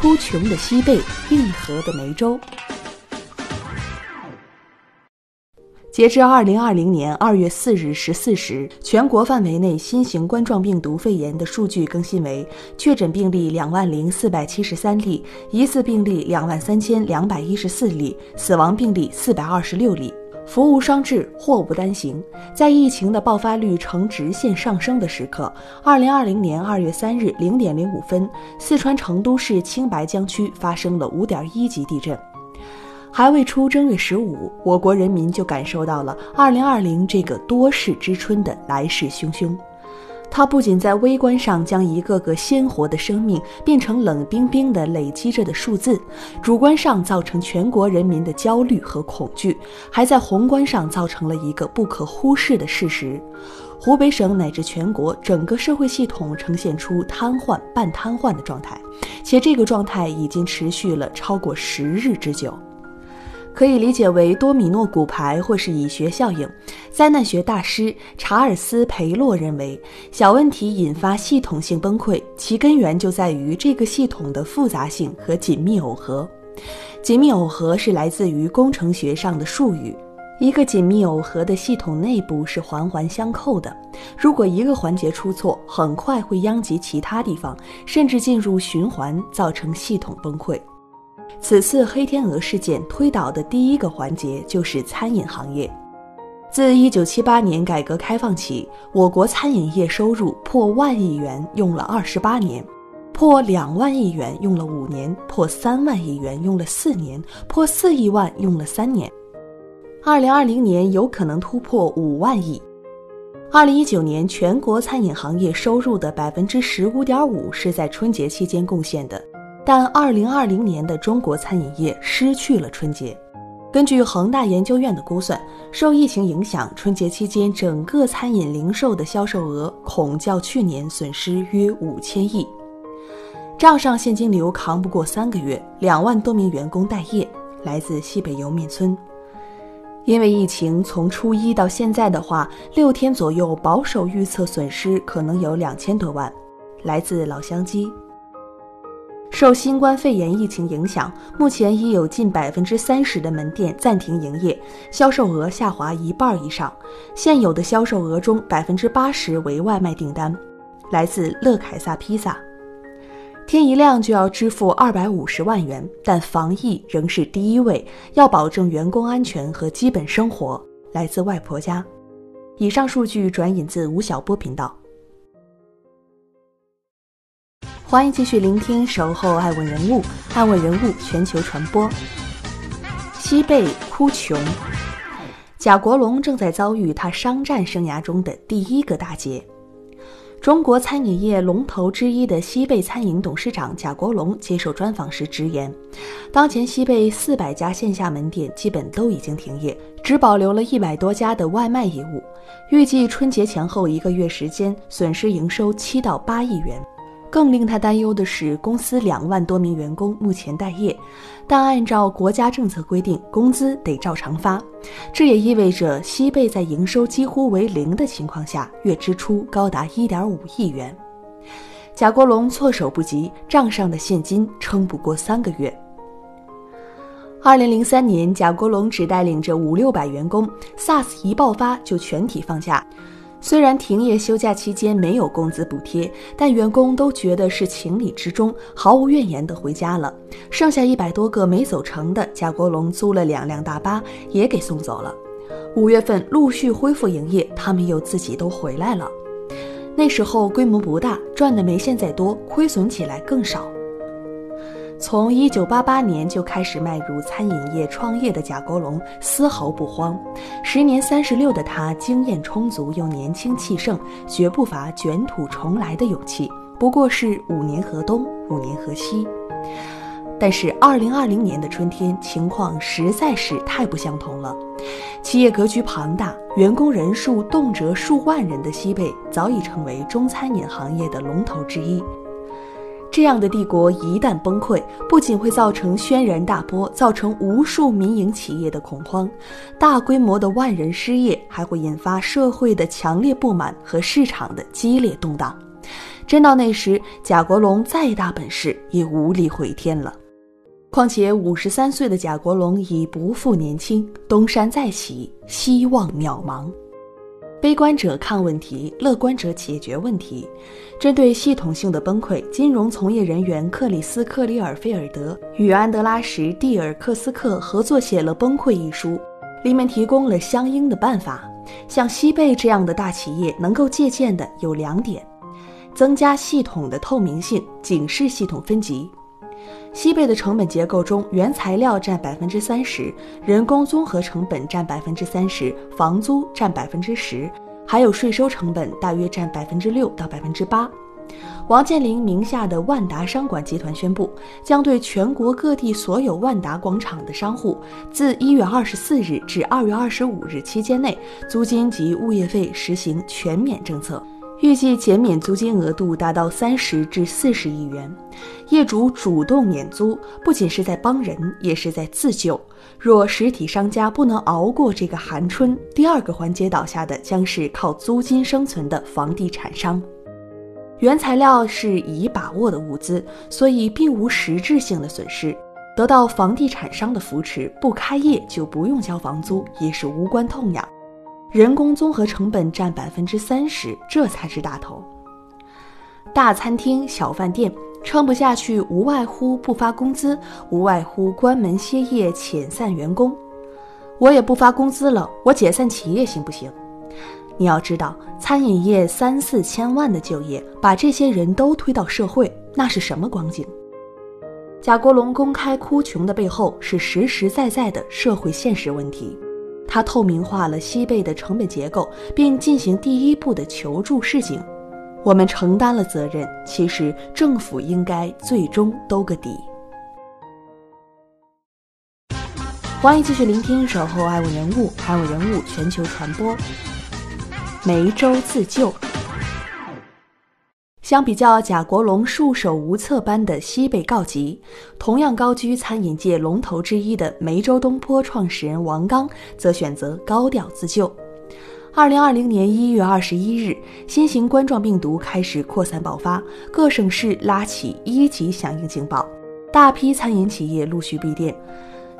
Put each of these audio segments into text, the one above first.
哭穷的西贝，硬核的梅州。截至二零二零年二月四日十四时，全国范围内新型冠状病毒肺炎的数据更新为：确诊病例两万零四百七十三例，疑似病例两万三千两百一十四例，死亡病例四百二十六例。福无双至，祸不单行。在疫情的爆发率呈直线上升的时刻，二零二零年二月三日零点零五分，四川成都市青白江区发生了五点一级地震。还未出正月十五，我国人民就感受到了二零二零这个多事之春的来势汹汹。它不仅在微观上将一个个鲜活的生命变成冷冰冰的累积着的数字，主观上造成全国人民的焦虑和恐惧，还在宏观上造成了一个不可忽视的事实：湖北省乃至全国整个社会系统呈现出瘫痪、半瘫痪的状态，且这个状态已经持续了超过十日之久。可以理解为多米诺骨牌或是蚁穴效应。灾难学大师查尔斯·培洛认为，小问题引发系统性崩溃，其根源就在于这个系统的复杂性和紧密耦合。紧密耦合是来自于工程学上的术语。一个紧密耦合的系统内部是环环相扣的，如果一个环节出错，很快会殃及其他地方，甚至进入循环，造成系统崩溃。此次黑天鹅事件推倒的第一个环节就是餐饮行业。自1978年改革开放起，我国餐饮业收入破万亿元用了二十八年，破两万亿元用了五年，破三万亿元用了四年，破四亿万用了三年。2020年有可能突破五万亿。2019年全国餐饮行业收入的百分之十五点五是在春节期间贡献的。但2020年的中国餐饮业失去了春节。根据恒大研究院的估算，受疫情影响，春节期间整个餐饮零售的销售额恐较去年损失约五千亿。账上现金流扛不过三个月，两万多名员工待业。来自西北莜面村，因为疫情从初一到现在的话，六天左右，保守预测损失可能有两千多万。来自老乡鸡。受新冠肺炎疫情影响，目前已有近百分之三十的门店暂停营业，销售额下滑一半以上。现有的销售额中，百分之八十为外卖订单。来自乐凯撒披萨，天一亮就要支付二百五十万元，但防疫仍是第一位，要保证员工安全和基本生活。来自外婆家。以上数据转引自吴晓波频道。欢迎继续聆听《守候爱问人物》，爱问人物全球传播。西贝哭穷，贾国龙正在遭遇他商战生涯中的第一个大劫。中国餐饮业龙头之一的西贝餐饮董事长贾国龙接受专访时直言，当前西贝四百家线下门店基本都已经停业，只保留了一百多家的外卖业务，预计春节前后一个月时间损失营收七到八亿元。更令他担忧的是，公司两万多名员工目前待业，但按照国家政策规定，工资得照常发。这也意味着西贝在营收几乎为零的情况下，月支出高达一点五亿元。贾国龙措手不及，账上的现金撑不过三个月。二零零三年，贾国龙只带领着五六百员工，SARS 一爆发就全体放假。虽然停业休假期间没有工资补贴，但员工都觉得是情理之中，毫无怨言地回家了。剩下一百多个没走成的，贾国龙租了两辆大巴也给送走了。五月份陆续恢复营业，他们又自己都回来了。那时候规模不大，赚的没现在多，亏损起来更少。从一九八八年就开始迈入餐饮业创业的贾国龙丝毫不慌，时年三十六的他经验充足又年轻气盛，绝不乏卷土重来的勇气。不过是五年河东，五年河西。但是二零二零年的春天情况实在是太不相同了。企业格局庞大、员工人数动辄数万人的西贝，早已成为中餐饮行业的龙头之一。这样的帝国一旦崩溃，不仅会造成轩然大波，造成无数民营企业的恐慌，大规模的万人失业，还会引发社会的强烈不满和市场的激烈动荡。真到那时，贾国龙再大本事也无力回天了。况且五十三岁的贾国龙已不复年轻，东山再起，希望渺茫。悲观者看问题，乐观者解决问题。针对系统性的崩溃，金融从业人员克里斯·克里尔菲尔德与安德拉什·蒂尔克斯克合作写了《崩溃》一书，里面提供了相应的办法。像西贝这样的大企业能够借鉴的有两点：增加系统的透明性，警示系统分级。西贝的成本结构中，原材料占百分之三十，人工综合成本占百分之三十，房租占百分之十，还有税收成本大约占百分之六到百分之八。王健林名下的万达商管集团宣布，将对全国各地所有万达广场的商户，自一月二十四日至二月二十五日期间内，租金及物业费实行全免政策。预计减免租金额度达到三十至四十亿元，业主主动免租，不仅是在帮人，也是在自救。若实体商家不能熬过这个寒春，第二个环节倒下的将是靠租金生存的房地产商。原材料是已把握的物资，所以并无实质性的损失，得到房地产商的扶持，不开业就不用交房租，也是无关痛痒。人工综合成本占百分之三十，这才是大头。大餐厅、小饭店撑不下去，无外乎不发工资，无外乎关门歇业、遣散员工。我也不发工资了，我解散企业行不行？你要知道，餐饮业三四千万的就业，把这些人都推到社会，那是什么光景？贾国龙公开哭穷的背后，是实实在在的社会现实问题。他透明化了西贝的成本结构，并进行第一步的求助示警。我们承担了责任，其实政府应该最终兜个底。欢迎继续聆听《守候爱问人物》，爱问人物全球传播。梅州自救。相比较贾国龙束手无策般的西贝告急，同样高居餐饮界龙头之一的梅州东坡创始人王刚则选择高调自救。二零二零年一月二十一日，新型冠状病毒开始扩散爆发，各省市拉起一级响应警报，大批餐饮企业陆续闭店，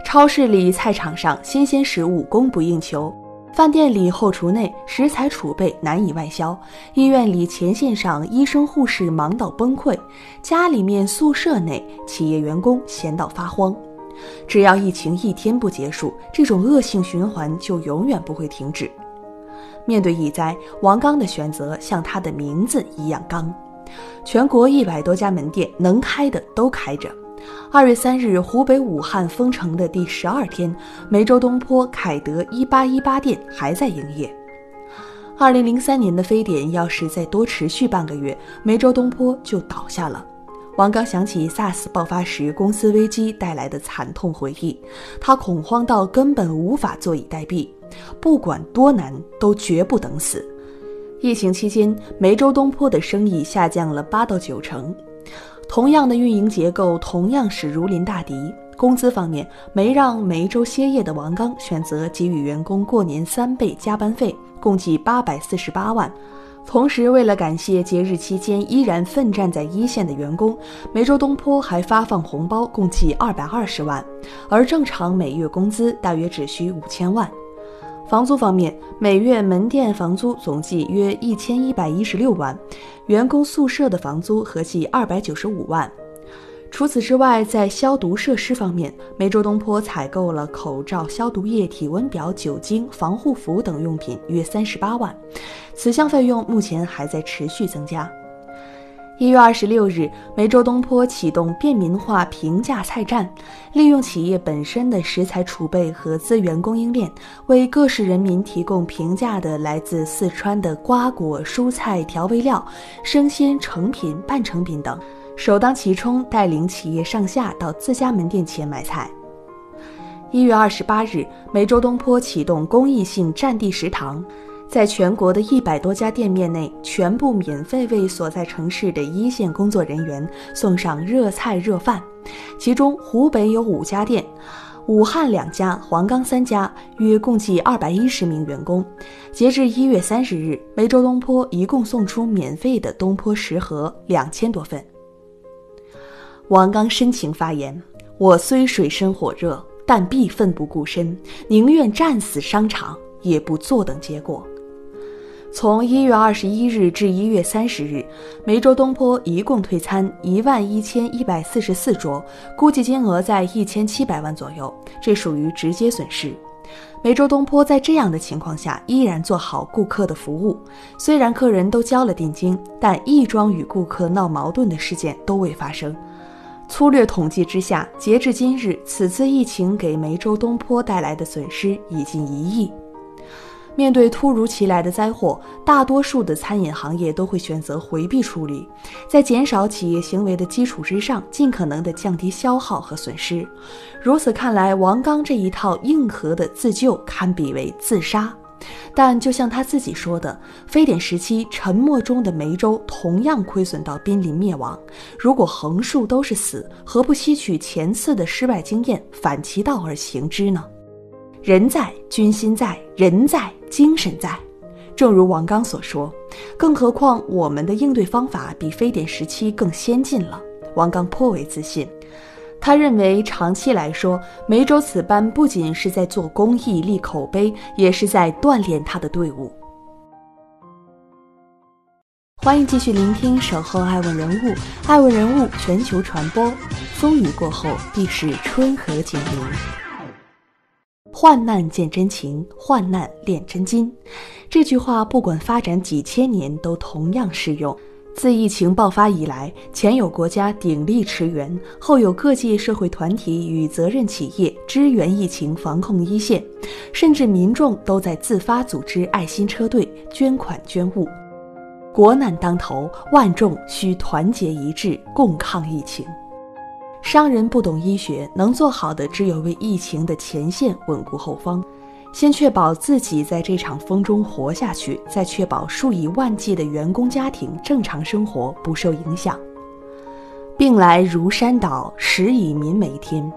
超市里、菜场上新鲜食物供不应求。饭店里、后厨内食材储备难以外销，医院里前线上医生护士忙到崩溃，家里面宿舍内企业员工闲到发慌。只要疫情一天不结束，这种恶性循环就永远不会停止。面对疫灾，王刚的选择像他的名字一样刚，全国一百多家门店能开的都开着。二月三日，湖北武汉封城的第十二天，梅州东坡凯德一八一八店还在营业。二零零三年的非典要是再多持续半个月，梅州东坡就倒下了。王刚想起 SARS 爆发时公司危机带来的惨痛回忆，他恐慌到根本无法坐以待毙，不管多难都绝不等死。疫情期间，梅州东坡的生意下降了八到九成。同样的运营结构，同样是如临大敌。工资方面，没让梅州歇业的王刚选择给予员工过年三倍加班费，共计八百四十八万。同时，为了感谢节日期间依然奋战在一线的员工，梅州东坡还发放红包，共计二百二十万，而正常每月工资大约只需五千万。房租方面，每月门店房租总计约一千一百一十六万，员工宿舍的房租合计二百九十五万。除此之外，在消毒设施方面，梅州东坡采购了口罩、消毒液、体温表、酒精、防护服等用品约三十八万，此项费用目前还在持续增加。一月二十六日，梅州东坡启动便民化平价菜站，利用企业本身的食材储备和资源供应链，为各市人民提供平价的来自四川的瓜果、蔬菜、调味料、生鲜成品、半成品等，首当其冲带领企业上下到自家门店前买菜。一月二十八日，梅州东坡启动公益性占地食堂。在全国的一百多家店面内，全部免费为所在城市的一线工作人员送上热菜热饭。其中，湖北有五家店，武汉两家，黄冈三家，约共计二百一十名员工。截至一月三十日，梅州东坡一共送出免费的东坡食盒两千多份。王刚深情发言：“我虽水深火热，但必奋不顾身，宁愿战死商场，也不坐等结果。”从一月二十一日至一月三十日，梅州东坡一共退餐一万一千一百四十四桌，估计金额在一千七百万左右，这属于直接损失。梅州东坡在这样的情况下依然做好顾客的服务，虽然客人都交了定金，但一桩与顾客闹矛盾的事件都未发生。粗略统计之下，截至今日，此次疫情给梅州东坡带来的损失已近一亿。面对突如其来的灾祸，大多数的餐饮行业都会选择回避处理，在减少企业行为的基础之上，尽可能的降低消耗和损失。如此看来，王刚这一套硬核的自救堪比为自杀。但就像他自己说的，非典时期沉默中的梅州同样亏损到濒临灭亡。如果横竖都是死，何不吸取前次的失败经验，反其道而行之呢？人在，军心在；人在，精神在。正如王刚所说，更何况我们的应对方法比非典时期更先进了。王刚颇为自信，他认为长期来说，梅州此班不仅是在做公益、立口碑，也是在锻炼他的队伍。欢迎继续聆听《守候爱问人物》，爱问人物全球传播。风雨过后，必是春和景明。患难见真情，患难炼真金。这句话不管发展几千年，都同样适用。自疫情爆发以来，前有国家鼎力驰援，后有各界社会团体与责任企业支援疫情防控一线，甚至民众都在自发组织爱心车队，捐款捐物。国难当头，万众需团结一致，共抗疫情。商人不懂医学，能做好的只有为疫情的前线稳固后方，先确保自己在这场风中活下去，再确保数以万计的员工家庭正常生活不受影响。病来如山倒，时以民为天。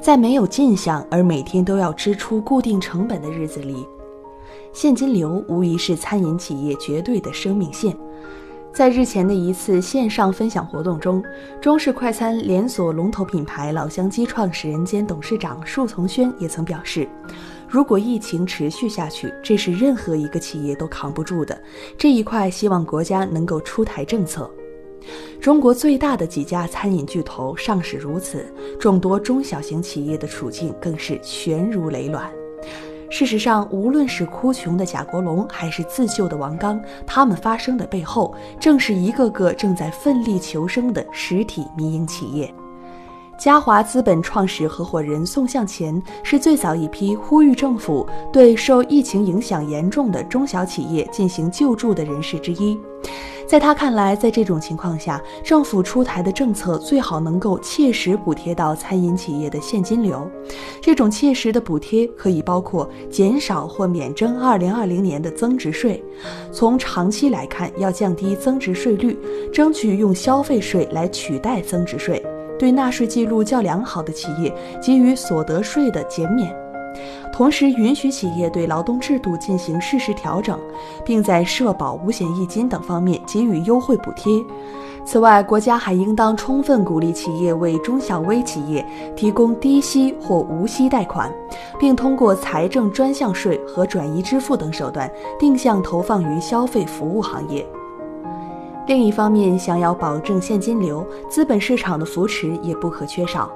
在没有进项而每天都要支出固定成本的日子里，现金流无疑是餐饮企业绝对的生命线。在日前的一次线上分享活动中，中式快餐连锁龙头品牌老乡鸡创始人兼董事长束从轩也曾表示，如果疫情持续下去，这是任何一个企业都扛不住的。这一块希望国家能够出台政策。中国最大的几家餐饮巨头尚是如此，众多中小型企业的处境更是悬如累卵。事实上，无论是哭穷的贾国龙，还是自救的王刚，他们发生的背后，正是一个个正在奋力求生的实体民营企业。嘉华资本创始合伙人宋向前是最早一批呼吁政府对受疫情影响严重的中小企业进行救助的人士之一。在他看来，在这种情况下，政府出台的政策最好能够切实补贴到餐饮企业的现金流。这种切实的补贴可以包括减少或免征2020年的增值税。从长期来看，要降低增值税率，争取用消费税来取代增值税。对纳税记录较良好的企业给予所得税的减免。同时，允许企业对劳动制度进行适时调整，并在社保、五险一金等方面给予优惠补贴。此外，国家还应当充分鼓励企业为中小微企业提供低息或无息贷款，并通过财政专项税和转移支付等手段定向投放于消费服务行业。另一方面，想要保证现金流，资本市场的扶持也不可缺少。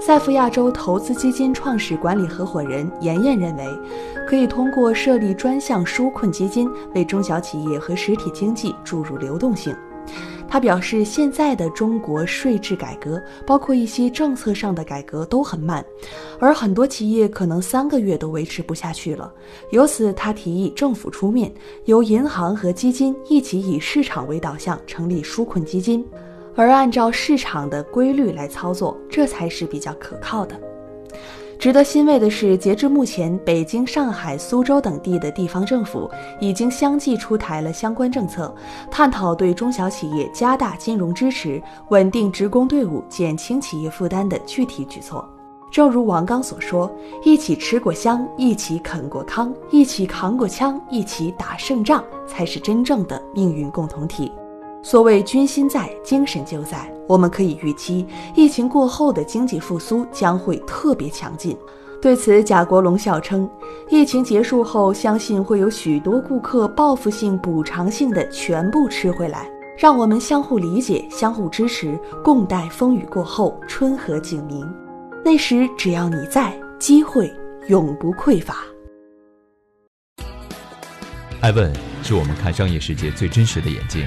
赛富亚洲投资基金创始管理合伙人严燕认为，可以通过设立专项纾困基金，为中小企业和实体经济注入流动性。他表示，现在的中国税制改革，包括一些政策上的改革都很慢，而很多企业可能三个月都维持不下去了。由此，他提议政府出面，由银行和基金一起以市场为导向成立纾困基金。而按照市场的规律来操作，这才是比较可靠的。值得欣慰的是，截至目前，北京、上海、苏州等地的地方政府已经相继出台了相关政策，探讨对中小企业加大金融支持、稳定职工队伍、减轻企业负担的具体举措。正如王刚所说：“一起吃过香，一起啃过糠，一起扛过枪，一起打胜仗，才是真正的命运共同体。”所谓军心在，精神就在。我们可以预期，疫情过后的经济复苏将会特别强劲。对此，贾国龙笑称：“疫情结束后，相信会有许多顾客报复性、补偿性的全部吃回来。让我们相互理解、相互支持，共待风雨过后，春和景明。那时，只要你在，机会永不匮乏。”爱问是我们看商业世界最真实的眼睛。